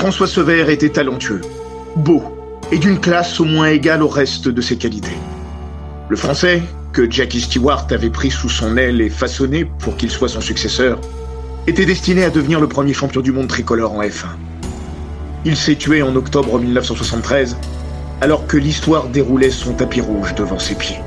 François Sever était talentueux, beau et d'une classe au moins égale au reste de ses qualités. Le français, que Jackie Stewart avait pris sous son aile et façonné pour qu'il soit son successeur, était destiné à devenir le premier champion du monde tricolore en F1. Il s'est tué en octobre 1973, alors que l'histoire déroulait son tapis rouge devant ses pieds.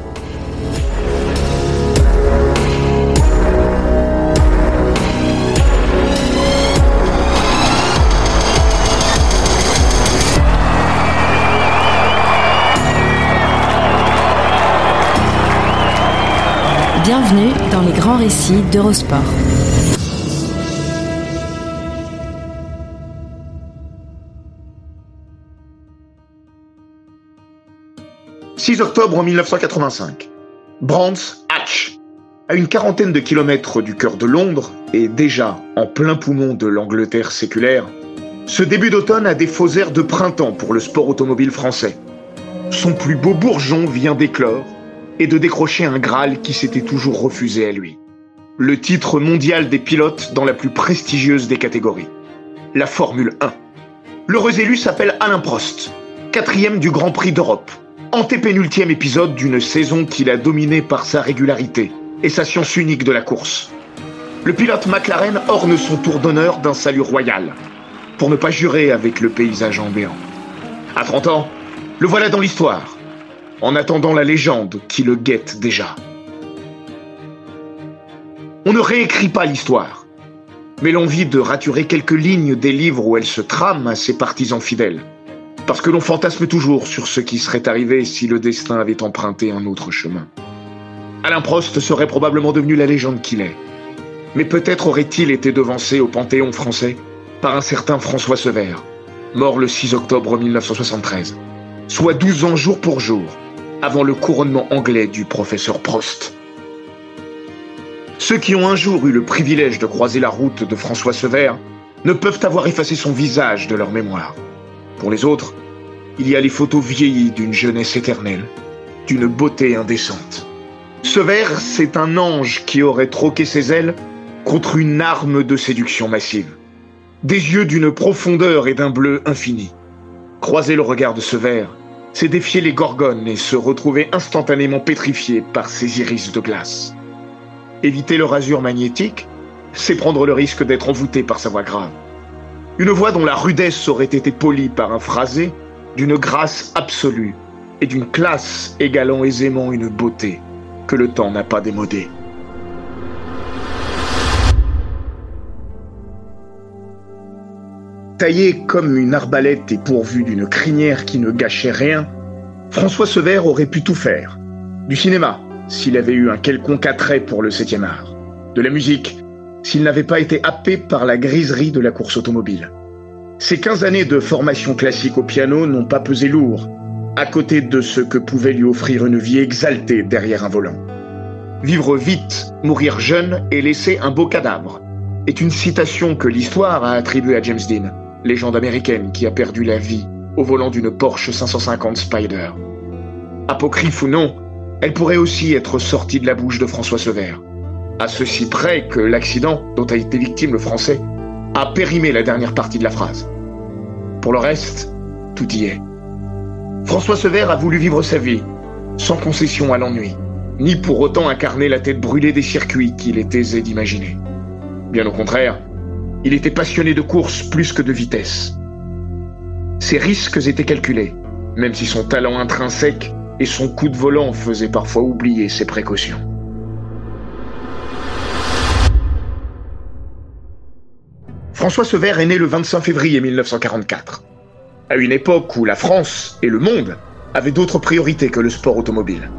Grands récits d'Eurosport. « 6 octobre 1985. Brands Hatch. À une quarantaine de kilomètres du cœur de Londres, et déjà en plein poumon de l'Angleterre séculaire, ce début d'automne a des faux airs de printemps pour le sport automobile français. Son plus beau bourgeon vient d'éclore et de décrocher un Graal qui s'était toujours refusé à lui. Le titre mondial des pilotes dans la plus prestigieuse des catégories. La Formule 1. L'heureux élu s'appelle Alain Prost, quatrième du Grand Prix d'Europe, antépénultième épisode d'une saison qu'il a dominée par sa régularité et sa science unique de la course. Le pilote McLaren orne son tour d'honneur d'un salut royal, pour ne pas jurer avec le paysage ambiant. À 30 ans, le voilà dans l'histoire, en attendant la légende qui le guette déjà. On ne réécrit pas l'histoire, mais l'envie de raturer quelques lignes des livres où elle se trame à ses partisans fidèles. Parce que l'on fantasme toujours sur ce qui serait arrivé si le destin avait emprunté un autre chemin. Alain Prost serait probablement devenu la légende qu'il est. Mais peut-être aurait-il été devancé au Panthéon français par un certain François Sever, mort le 6 octobre 1973, soit 12 ans jour pour jour, avant le couronnement anglais du professeur Prost. Ceux qui ont un jour eu le privilège de croiser la route de François Sever ne peuvent avoir effacé son visage de leur mémoire. Pour les autres, il y a les photos vieillies d'une jeunesse éternelle, d'une beauté indécente. Sever, c'est un ange qui aurait troqué ses ailes contre une arme de séduction massive. Des yeux d'une profondeur et d'un bleu infini. Croiser le regard de Sever, c'est défier les gorgones et se retrouver instantanément pétrifié par ces iris de glace. Éviter le rasure magnétique, c'est prendre le risque d'être envoûté par sa voix grave. Une voix dont la rudesse aurait été polie par un phrasé, d'une grâce absolue et d'une classe égalant aisément une beauté que le temps n'a pas démodée. Taillé comme une arbalète et pourvu d'une crinière qui ne gâchait rien, François Sever aurait pu tout faire. Du cinéma, s'il avait eu un quelconque attrait pour le septième art. De la musique, s'il n'avait pas été happé par la griserie de la course automobile. Ces 15 années de formation classique au piano n'ont pas pesé lourd, à côté de ce que pouvait lui offrir une vie exaltée derrière un volant. Vivre vite, mourir jeune et laisser un beau cadavre est une citation que l'histoire a attribuée à James Dean, légende américaine qui a perdu la vie au volant d'une Porsche 550 Spider. Apocryphe ou non, elle pourrait aussi être sortie de la bouche de François Sever. À ceci près que l'accident dont a été victime le français a périmé la dernière partie de la phrase. Pour le reste, tout y est. François Sever a voulu vivre sa vie, sans concession à l'ennui, ni pour autant incarner la tête brûlée des circuits qu'il est aisé d'imaginer. Bien au contraire, il était passionné de course plus que de vitesse. Ses risques étaient calculés, même si son talent intrinsèque et son coup de volant faisaient parfois oublier ses précautions. François Sever est né le 25 février 1944, à une époque où la France et le monde avaient d'autres priorités que le sport automobile.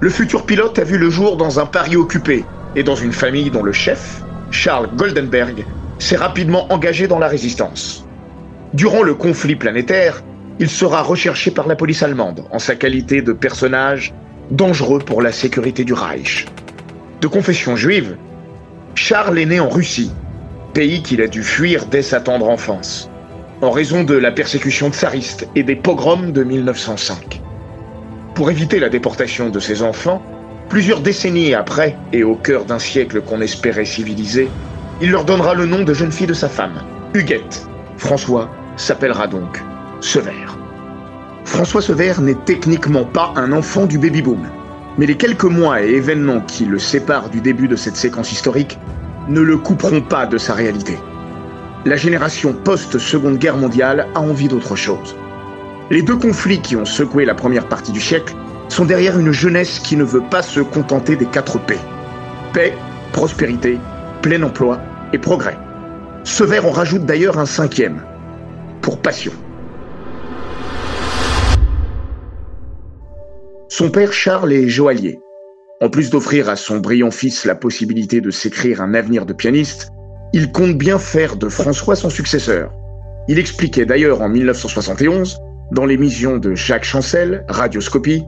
le futur pilote a vu le jour dans un Paris occupé et dans une famille dont le chef, Charles Goldenberg, s'est rapidement engagé dans la résistance. Durant le conflit planétaire, il sera recherché par la police allemande en sa qualité de personnage dangereux pour la sécurité du Reich. De confession juive, Charles est né en Russie, pays qu'il a dû fuir dès sa tendre enfance, en raison de la persécution tsariste et des pogroms de 1905. Pour éviter la déportation de ses enfants, plusieurs décennies après, et au cœur d'un siècle qu'on espérait civilisé, il leur donnera le nom de jeune fille de sa femme, Huguette. François s'appellera donc Sever. François Sever n'est techniquement pas un enfant du baby-boom, mais les quelques mois et événements qui le séparent du début de cette séquence historique ne le couperont pas de sa réalité. La génération post-seconde guerre mondiale a envie d'autre chose. Les deux conflits qui ont secoué la première partie du siècle sont derrière une jeunesse qui ne veut pas se contenter des quatre P. Paix, prospérité, plein emploi et progrès. Sever en rajoute d'ailleurs un cinquième, pour passion. Son père Charles est joaillier. En plus d'offrir à son brillant fils la possibilité de s'écrire un avenir de pianiste, il compte bien faire de François son successeur. Il expliquait d'ailleurs en 1971, dans l'émission de Jacques Chancel, Radioscopie,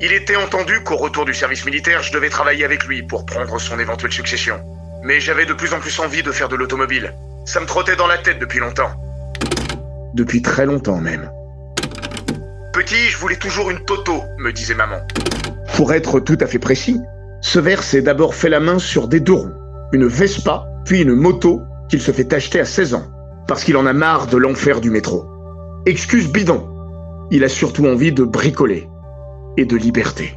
Il était entendu qu'au retour du service militaire, je devais travailler avec lui pour prendre son éventuelle succession. Mais j'avais de plus en plus envie de faire de l'automobile. Ça me trottait dans la tête depuis longtemps. Depuis très longtemps même. Petit, je voulais toujours une Toto, me disait maman. Pour être tout à fait précis, ce verre s'est d'abord fait la main sur des deux roues, une Vespa, puis une moto qu'il se fait acheter à 16 ans, parce qu'il en a marre de l'enfer du métro. Excuse bidon, il a surtout envie de bricoler et de liberté.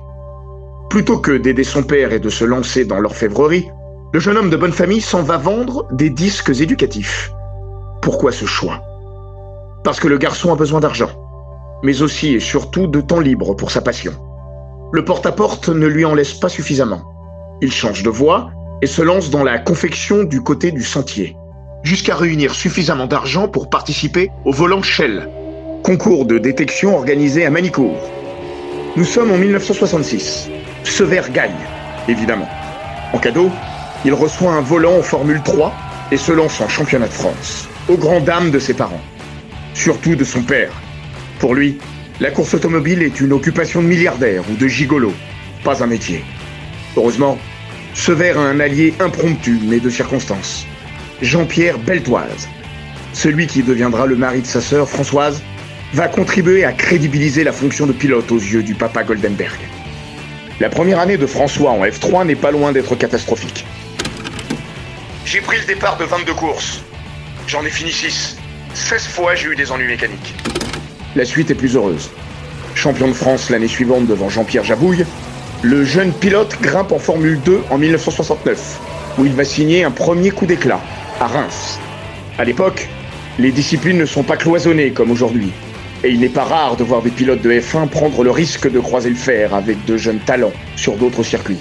Plutôt que d'aider son père et de se lancer dans l'orfèvrerie, le jeune homme de bonne famille s'en va vendre des disques éducatifs. Pourquoi ce choix? Parce que le garçon a besoin d'argent mais aussi et surtout de temps libre pour sa passion. Le porte-à-porte ne lui en laisse pas suffisamment. Il change de voie et se lance dans la confection du côté du sentier, jusqu'à réunir suffisamment d'argent pour participer au volant Shell, concours de détection organisé à Manicourt. Nous sommes en 1966. Sever gagne, évidemment. En cadeau, il reçoit un volant en Formule 3 et se lance en championnat de France, aux grandes dames de ses parents, surtout de son père, pour lui, la course automobile est une occupation de milliardaire ou de gigolo, pas un métier. Heureusement, Sever a un allié impromptu mais de circonstance. Jean-Pierre Beltoise. Celui qui deviendra le mari de sa sœur Françoise va contribuer à crédibiliser la fonction de pilote aux yeux du papa Goldenberg. La première année de François en F3 n'est pas loin d'être catastrophique. J'ai pris le départ de 22 courses. J'en ai fini 6. 16 fois j'ai eu des ennuis mécaniques. La suite est plus heureuse. Champion de France l'année suivante devant Jean-Pierre Jabouille, le jeune pilote grimpe en Formule 2 en 1969, où il va signer un premier coup d'éclat, à Reims. À l'époque, les disciplines ne sont pas cloisonnées comme aujourd'hui, et il n'est pas rare de voir des pilotes de F1 prendre le risque de croiser le fer avec de jeunes talents sur d'autres circuits.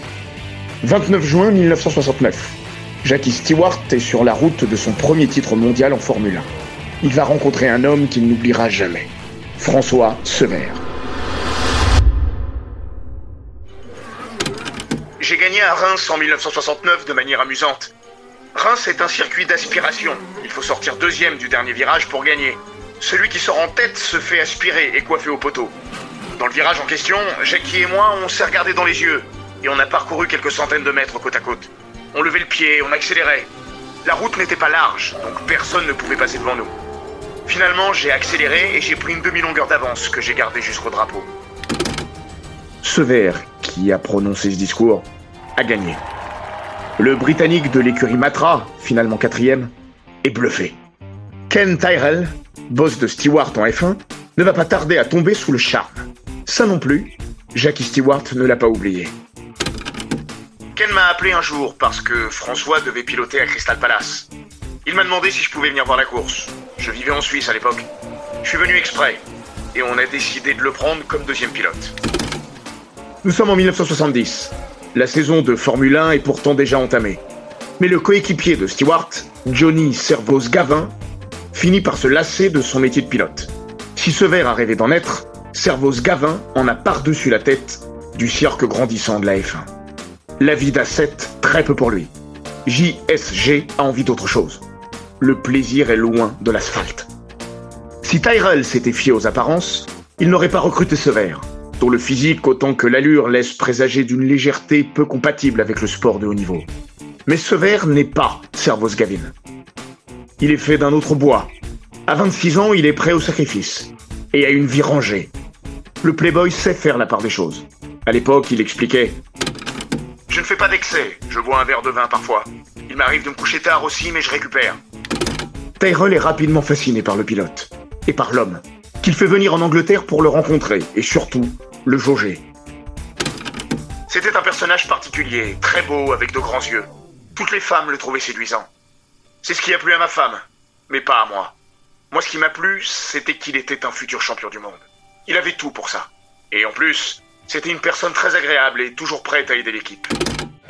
29 juin 1969, Jackie Stewart est sur la route de son premier titre mondial en Formule 1. Il va rencontrer un homme qu'il n'oubliera jamais. François Sever. J'ai gagné à Reims en 1969 de manière amusante. Reims est un circuit d'aspiration. Il faut sortir deuxième du dernier virage pour gagner. Celui qui sort en tête se fait aspirer et coiffer au poteau. Dans le virage en question, Jackie et moi, on s'est regardé dans les yeux et on a parcouru quelques centaines de mètres côte à côte. On levait le pied, on accélérait. La route n'était pas large, donc personne ne pouvait passer devant nous. Finalement, j'ai accéléré et j'ai pris une demi-longueur d'avance que j'ai gardée jusqu'au drapeau. Sever, qui a prononcé ce discours, a gagné. Le Britannique de l'écurie Matra, finalement quatrième, est bluffé. Ken Tyrell, boss de Stewart en F1, ne va pas tarder à tomber sous le charme. Ça non plus, Jackie Stewart ne l'a pas oublié. Ken m'a appelé un jour parce que François devait piloter à Crystal Palace. Il m'a demandé si je pouvais venir voir la course. Je vivais en Suisse à l'époque. Je suis venu exprès. Et on a décidé de le prendre comme deuxième pilote. Nous sommes en 1970. La saison de Formule 1 est pourtant déjà entamée. Mais le coéquipier de Stewart, Johnny Servos Gavin, finit par se lasser de son métier de pilote. Si ce verre a rêvé d'en être, Servos Gavin en a par-dessus la tête du cirque grandissant de la F1. La vie d'A7, très peu pour lui. JSG a envie d'autre chose. Le plaisir est loin de l'asphalte. Si Tyrell s'était fié aux apparences, il n'aurait pas recruté Sever, dont le physique autant que l'allure laisse présager d'une légèreté peu compatible avec le sport de haut niveau. Mais Sever n'est pas Servos Gavin. Il est fait d'un autre bois. À 26 ans, il est prêt au sacrifice et à une vie rangée. Le playboy sait faire la part des choses. À l'époque, il expliquait Je ne fais pas d'excès, je bois un verre de vin parfois. Il m'arrive de me coucher tard aussi, mais je récupère. Tyrell est rapidement fasciné par le pilote et par l'homme, qu'il fait venir en Angleterre pour le rencontrer et surtout le jauger. C'était un personnage particulier, très beau, avec de grands yeux. Toutes les femmes le trouvaient séduisant. C'est ce qui a plu à ma femme, mais pas à moi. Moi, ce qui m'a plu, c'était qu'il était un futur champion du monde. Il avait tout pour ça. Et en plus, c'était une personne très agréable et toujours prête à aider l'équipe.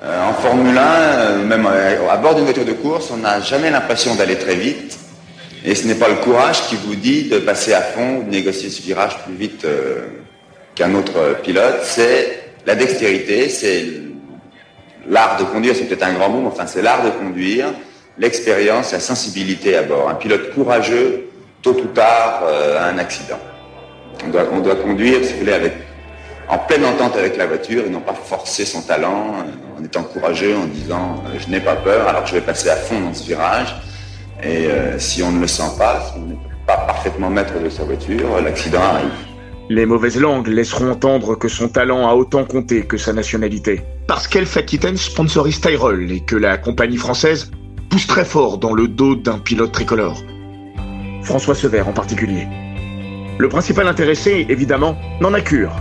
Euh, en Formule 1, euh, même euh, à bord d'une voiture de course, on n'a jamais l'impression d'aller très vite. Et ce n'est pas le courage qui vous dit de passer à fond, de négocier ce virage plus vite qu'un autre pilote. C'est la dextérité, c'est l'art de conduire, c'est peut-être un grand mot, mais enfin c'est l'art de conduire, l'expérience, la sensibilité à bord. Un pilote courageux, tôt ou tard, a un accident. On doit, on doit conduire, si vous voulez, avec en pleine entente avec la voiture et non pas forcer son talent euh, en étant courageux, en disant euh, je n'ai pas peur alors que je vais passer à fond dans ce virage. Et euh, si on ne le sent pas, si on n'est pas parfaitement maître de sa voiture, l'accident arrive. Les mauvaises langues laisseront entendre que son talent a autant compté que sa nationalité. Parce qu'Elf Aquitaine sponsorise Tyrell et que la compagnie française pousse très fort dans le dos d'un pilote tricolore. François Sever en particulier. Le principal intéressé, évidemment, n'en a cure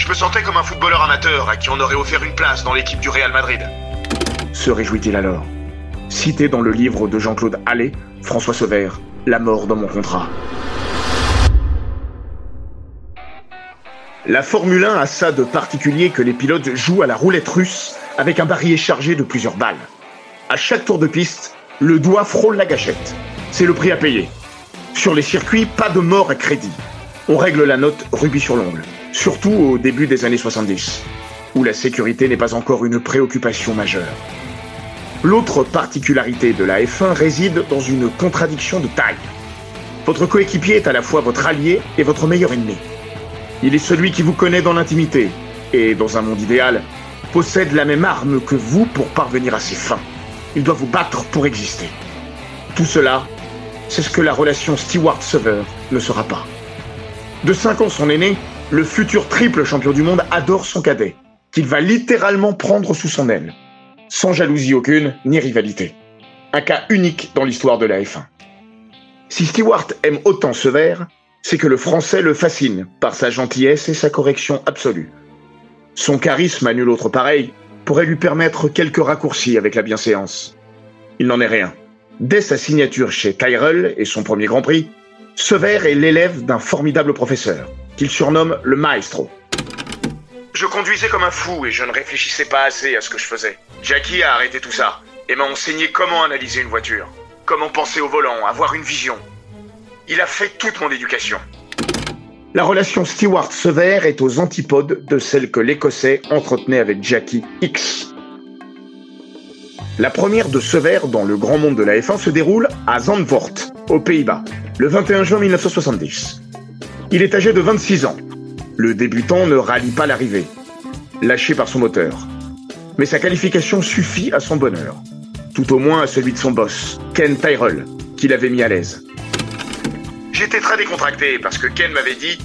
je me sentais comme un footballeur amateur à qui on aurait offert une place dans l'équipe du Real Madrid. Se réjouit-il alors? Cité dans le livre de Jean-Claude Allais, François Sauver, La mort dans mon contrat. La Formule 1 a ça de particulier que les pilotes jouent à la roulette russe avec un barillet chargé de plusieurs balles. À chaque tour de piste, le doigt frôle la gâchette. C'est le prix à payer. Sur les circuits, pas de mort à crédit. On règle la note rubis sur l'ongle surtout au début des années 70, où la sécurité n'est pas encore une préoccupation majeure. L'autre particularité de la F1 réside dans une contradiction de taille. Votre coéquipier est à la fois votre allié et votre meilleur ennemi. Il est celui qui vous connaît dans l'intimité, et dans un monde idéal, possède la même arme que vous pour parvenir à ses fins. Il doit vous battre pour exister. Tout cela, c'est ce que la relation Stewart-Sever ne sera pas. De 5 ans son aîné, le futur triple champion du monde adore son cadet, qu'il va littéralement prendre sous son aile, sans jalousie aucune ni rivalité. Un cas unique dans l'histoire de la F1. Si Stewart aime autant ce verre, c'est que le français le fascine par sa gentillesse et sa correction absolue. Son charisme à nul autre pareil pourrait lui permettre quelques raccourcis avec la bienséance. Il n'en est rien. Dès sa signature chez Tyrell et son premier Grand Prix, Sever est l'élève d'un formidable professeur, qu'il surnomme le maestro. Je conduisais comme un fou et je ne réfléchissais pas assez à ce que je faisais. Jackie a arrêté tout ça et m'a enseigné comment analyser une voiture, comment penser au volant, avoir une vision. Il a fait toute mon éducation. La relation Stewart-Sever est aux antipodes de celle que l'Écossais entretenait avec Jackie X. La première de Sever dans le grand monde de la F1 se déroule à Zandvoort, aux Pays-Bas, le 21 juin 1970. Il est âgé de 26 ans. Le débutant ne rallie pas l'arrivée, lâché par son moteur. Mais sa qualification suffit à son bonheur, tout au moins à celui de son boss, Ken Tyrell, qui l'avait mis à l'aise. J'étais très décontracté parce que Ken m'avait dit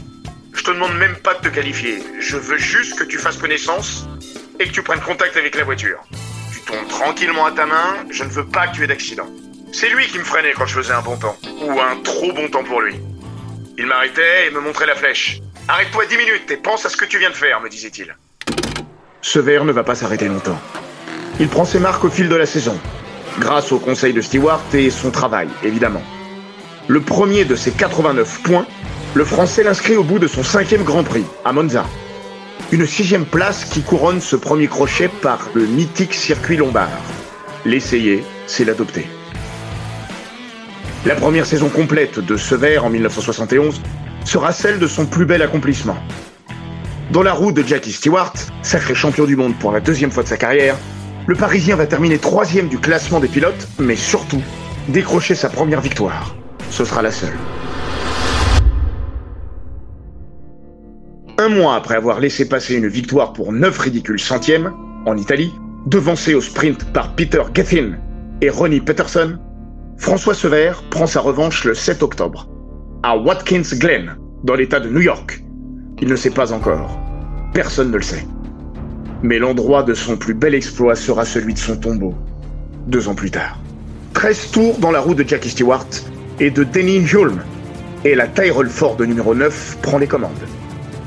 Je te demande même pas de te qualifier, je veux juste que tu fasses connaissance et que tu prennes contact avec la voiture. Tu tombes tranquillement à ta main, je ne veux pas que tu aies d'accident. C'est lui qui me freinait quand je faisais un bon temps, ou un trop bon temps pour lui. Il m'arrêtait et me montrait la flèche. Arrête-toi dix minutes et pense à ce que tu viens de faire, me disait-il. Ce verre ne va pas s'arrêter longtemps. Il prend ses marques au fil de la saison, grâce au conseil de Stewart et son travail, évidemment. Le premier de ses 89 points, le Français l'inscrit au bout de son cinquième Grand Prix, à Monza. Une sixième place qui couronne ce premier crochet par le mythique circuit lombard. L'essayer, c'est l'adopter. La première saison complète de Sever en 1971 sera celle de son plus bel accomplissement. Dans la roue de Jackie Stewart, sacré champion du monde pour la deuxième fois de sa carrière, le Parisien va terminer troisième du classement des pilotes, mais surtout décrocher sa première victoire. Ce sera la seule. Un mois après avoir laissé passer une victoire pour 9 ridicules centièmes, en Italie, devancé au sprint par Peter Gethin et Ronnie Peterson, François Sever prend sa revanche le 7 octobre, à Watkins Glen, dans l'état de New York, il ne sait pas encore. Personne ne le sait. Mais l'endroit de son plus bel exploit sera celui de son tombeau, deux ans plus tard. 13 tours dans la roue de Jackie Stewart et de Denny Hulme, et la Tyrrell Ford numéro 9 prend les commandes.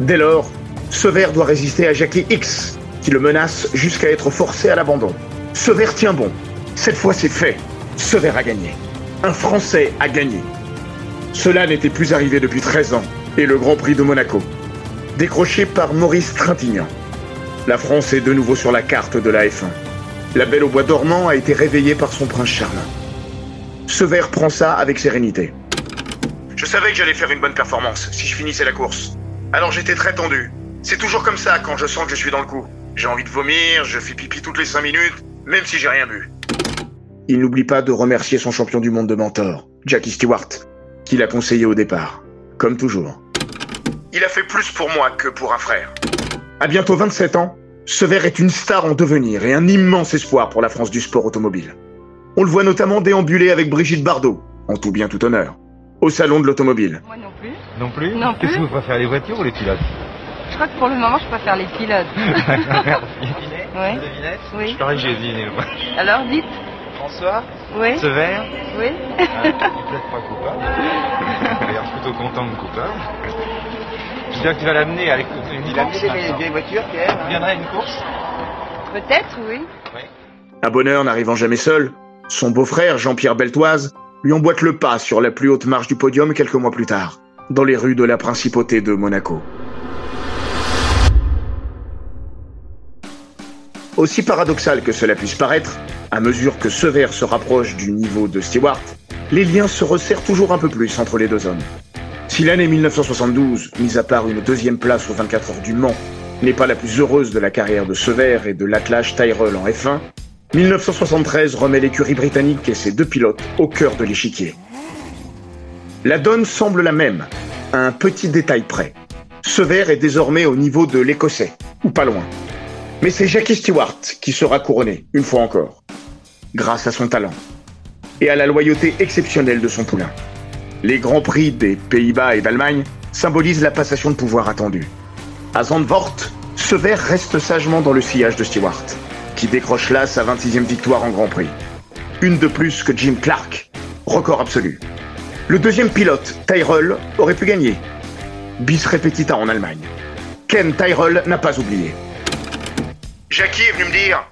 Dès lors, Sever doit résister à Jackie X, qui le menace jusqu'à être forcé à l'abandon. Sever tient bon. Cette fois c'est fait. Sever a gagné. Un Français a gagné. Cela n'était plus arrivé depuis 13 ans, et le Grand Prix de Monaco décroché par Maurice Trintignant. La France est de nouveau sur la carte de la F1. La Belle au Bois dormant a été réveillée par son prince charmant. Sever prend ça avec sérénité. Je savais que j'allais faire une bonne performance si je finissais la course. Alors j'étais très tendu. C'est toujours comme ça quand je sens que je suis dans le coup. J'ai envie de vomir, je fais pipi toutes les 5 minutes, même si j'ai rien bu. Il n'oublie pas de remercier son champion du monde de mentor, Jackie Stewart, qui l'a conseillé au départ, comme toujours. Il a fait plus pour moi que pour un frère. À bientôt 27 ans, Sever est une star en devenir et un immense espoir pour la France du sport automobile. On le voit notamment déambuler avec Brigitte Bardot, en tout bien tout honneur, au salon de l'automobile. Moi non plus. Non plus Non plus. Qu'est-ce que vous préférez, les voitures ou les pilotes Je crois que pour le moment, je préfère les pilotes. Merci. Oui. Oui. Je parie que j'ai deviné. moi. Alors, dites. François Oui. Sever Oui. Ah, Il plaît pas coupable. Il a l'air plutôt content de coupable. J'espère que tu vas l'amener à l'écoute d'une Il a course. des maintenant. vieilles voitures, Pierre Tu viendrais à une course Peut-être, oui. Un bonheur n'arrivant jamais seul, son beau-frère Jean-Pierre Beltoise lui emboîte le pas sur la plus haute marche du podium quelques mois plus tard, dans les rues de la principauté de Monaco. Aussi paradoxal que cela puisse paraître, à mesure que Sever se rapproche du niveau de Stewart, les liens se resserrent toujours un peu plus entre les deux hommes. Si l'année 1972, mis à part une deuxième place aux 24 heures du Mans, n'est pas la plus heureuse de la carrière de Sever et de l'attelage Tyrrell en F1, 1973 remet l'écurie britannique et ses deux pilotes au cœur de l'échiquier. La donne semble la même, à un petit détail près. Sever est désormais au niveau de l'Écossais, ou pas loin. Mais c'est Jackie Stewart qui sera couronné, une fois encore, grâce à son talent et à la loyauté exceptionnelle de son poulain. Les grands prix des Pays-Bas et d'Allemagne symbolisent la passation de pouvoir attendue. À Zandvoort, Sever reste sagement dans le sillage de Stewart, qui décroche là sa 26e victoire en Grand Prix. Une de plus que Jim Clark, record absolu. Le deuxième pilote, Tyrrell, aurait pu gagner. Bis repetita en Allemagne. Ken Tyrrell n'a pas oublié. Jackie est venu me dire,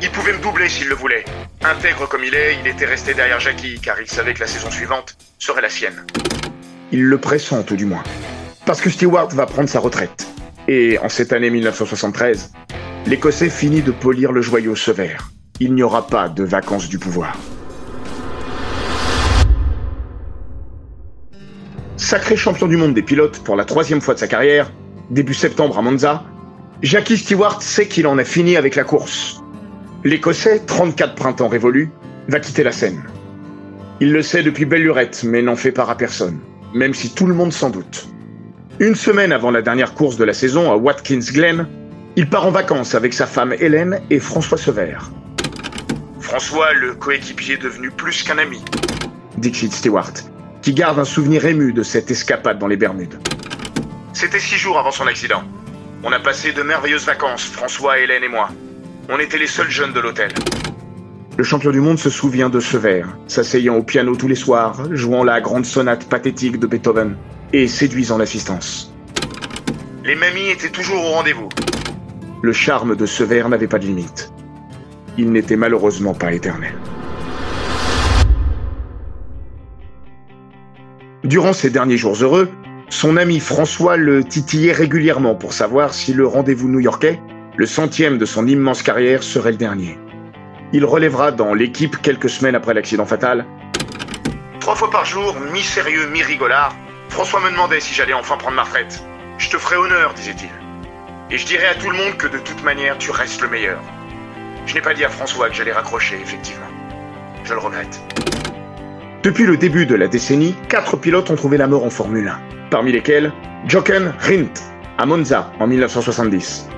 il pouvait me doubler s'il le voulait. Intègre comme il est, il était resté derrière Jackie car il savait que la saison suivante serait la sienne. Il le pressent tout du moins. Parce que Stewart va prendre sa retraite. Et en cette année 1973, l'Écossais finit de polir le joyau sévère. Il n'y aura pas de vacances du pouvoir. Sacré champion du monde des pilotes pour la troisième fois de sa carrière, début septembre à Monza, Jackie Stewart sait qu'il en a fini avec la course. L'Écossais, 34 printemps révolus, va quitter la scène. Il le sait depuis belle lurette, mais n'en fait part à personne, même si tout le monde s'en doute. Une semaine avant la dernière course de la saison à Watkins Glen, il part en vacances avec sa femme Hélène et François Sever. François, le coéquipier devenu plus qu'un ami, dit Chid Stewart, qui garde un souvenir ému de cette escapade dans les Bermudes. C'était six jours avant son accident. On a passé de merveilleuses vacances, François, Hélène et moi. On était les seuls jeunes de l'hôtel. Le champion du monde se souvient de Sever, s'asseyant au piano tous les soirs, jouant la grande sonate pathétique de Beethoven et séduisant l'assistance. Les mamies étaient toujours au rendez-vous. Le charme de Sever n'avait pas de limite. Il n'était malheureusement pas éternel. Durant ces derniers jours heureux, son ami François le titillait régulièrement pour savoir si le rendez-vous new-yorkais, le centième de son immense carrière, serait le dernier. Il relèvera dans l'équipe quelques semaines après l'accident fatal. Trois fois par jour, mi-sérieux, mi-rigolard, François me demandait si j'allais enfin prendre ma retraite. Je te ferai honneur, disait-il. Et je dirai à tout le monde que de toute manière, tu restes le meilleur. Je n'ai pas dit à François que j'allais raccrocher, effectivement. Je le regrette. Depuis le début de la décennie, quatre pilotes ont trouvé la mort en Formule 1, parmi lesquels Jochen Rindt, à Monza en 1970.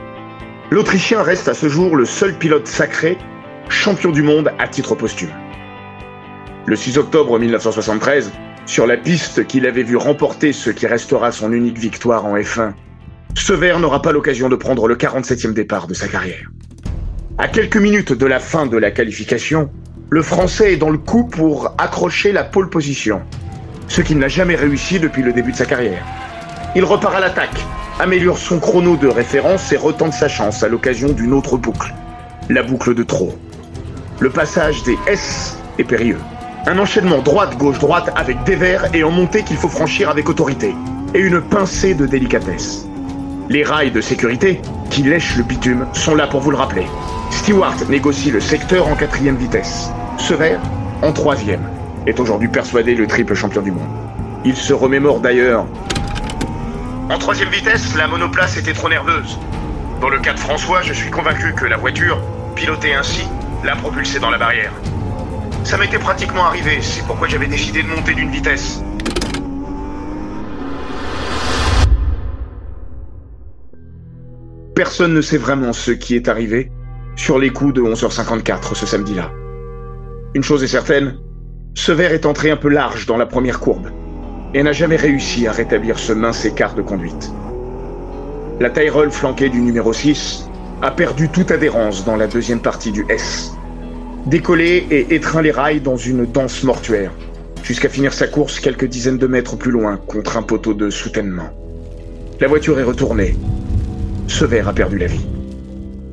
L'Autrichien reste à ce jour le seul pilote sacré, champion du monde à titre posthume. Le 6 octobre 1973, sur la piste qu'il avait vu remporter ce qui restera son unique victoire en F1, Sever n'aura pas l'occasion de prendre le 47e départ de sa carrière. À quelques minutes de la fin de la qualification, le Français est dans le coup pour accrocher la pole position, ce qu'il n'a jamais réussi depuis le début de sa carrière. Il repart à l'attaque, améliore son chrono de référence et retente sa chance à l'occasion d'une autre boucle, la boucle de trop. Le passage des S est périlleux. Un enchaînement droite-gauche-droite avec des verres et en montée qu'il faut franchir avec autorité, et une pincée de délicatesse. Les rails de sécurité, qui lèchent le bitume, sont là pour vous le rappeler. Stewart négocie le secteur en quatrième vitesse. Sever, en troisième, est aujourd'hui persuadé le triple champion du monde. Il se remémore d'ailleurs. En troisième vitesse, la monoplace était trop nerveuse. Dans le cas de François, je suis convaincu que la voiture, pilotée ainsi, l'a propulsé dans la barrière. Ça m'était pratiquement arrivé, c'est pourquoi j'avais décidé de monter d'une vitesse. Personne ne sait vraiment ce qui est arrivé sur les coups de 11h54 ce samedi-là. Une chose est certaine, ce verre est entré un peu large dans la première courbe et n'a jamais réussi à rétablir ce mince écart de conduite. La Tyrrell flanquée du numéro 6 a perdu toute adhérence dans la deuxième partie du S. Décollé et étreint les rails dans une danse mortuaire, jusqu'à finir sa course quelques dizaines de mètres plus loin contre un poteau de soutènement. La voiture est retournée. Ce verre a perdu la vie.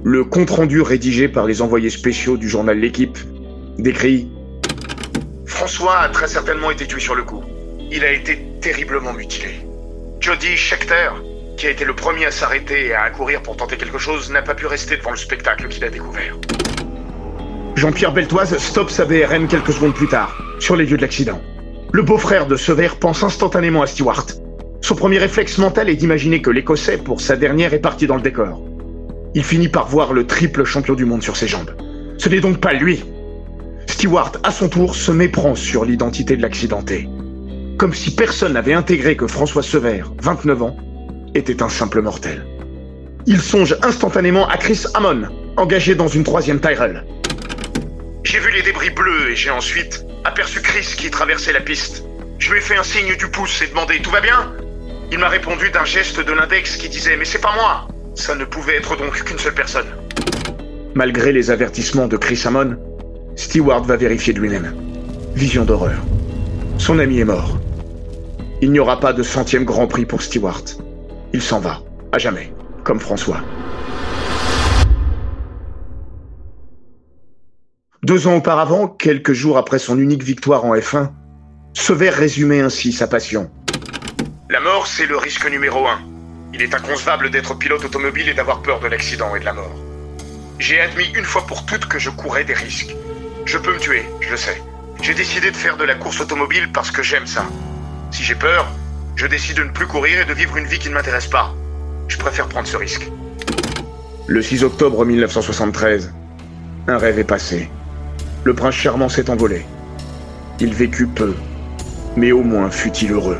Le compte-rendu rédigé par les envoyés spéciaux du journal L'équipe décrit François a très certainement été tué sur le coup. Il a été terriblement mutilé. Jody Schechter, qui a été le premier à s'arrêter et à accourir pour tenter quelque chose, n'a pas pu rester devant le spectacle qu'il a découvert. Jean-Pierre Beltoise stoppe sa BRM quelques secondes plus tard, sur les lieux de l'accident. Le beau-frère de Sever pense instantanément à Stewart. Son premier réflexe mental est d'imaginer que l'Écossais, pour sa dernière, est parti dans le décor. Il finit par voir le triple champion du monde sur ses jambes. Ce n'est donc pas lui, Stewart, à son tour, se méprend sur l'identité de l'accidenté. Comme si personne n'avait intégré que François Sever, 29 ans, était un simple mortel. Il songe instantanément à Chris Hammond, engagé dans une troisième Tyrell. J'ai vu les débris bleus et j'ai ensuite aperçu Chris qui traversait la piste. Je lui ai fait un signe du pouce et demandé Tout va bien? Il m'a répondu d'un geste de l'index qui disait Mais c'est pas moi Ça ne pouvait être donc qu'une seule personne. Malgré les avertissements de Chris Hammond, Stewart va vérifier de lui-même. Vision d'horreur. Son ami est mort. Il n'y aura pas de centième Grand Prix pour Stewart. Il s'en va, à jamais, comme François. Deux ans auparavant, quelques jours après son unique victoire en F1, Sever résumait ainsi sa passion. La mort, c'est le risque numéro un. Il est inconcevable d'être pilote automobile et d'avoir peur de l'accident et de la mort. J'ai admis une fois pour toutes que je courais des risques. Je peux me tuer, je le sais. J'ai décidé de faire de la course automobile parce que j'aime ça. Si j'ai peur, je décide de ne plus courir et de vivre une vie qui ne m'intéresse pas. Je préfère prendre ce risque. Le 6 octobre 1973, un rêve est passé. Le prince charmant s'est envolé. Il vécut peu, mais au moins fut-il heureux.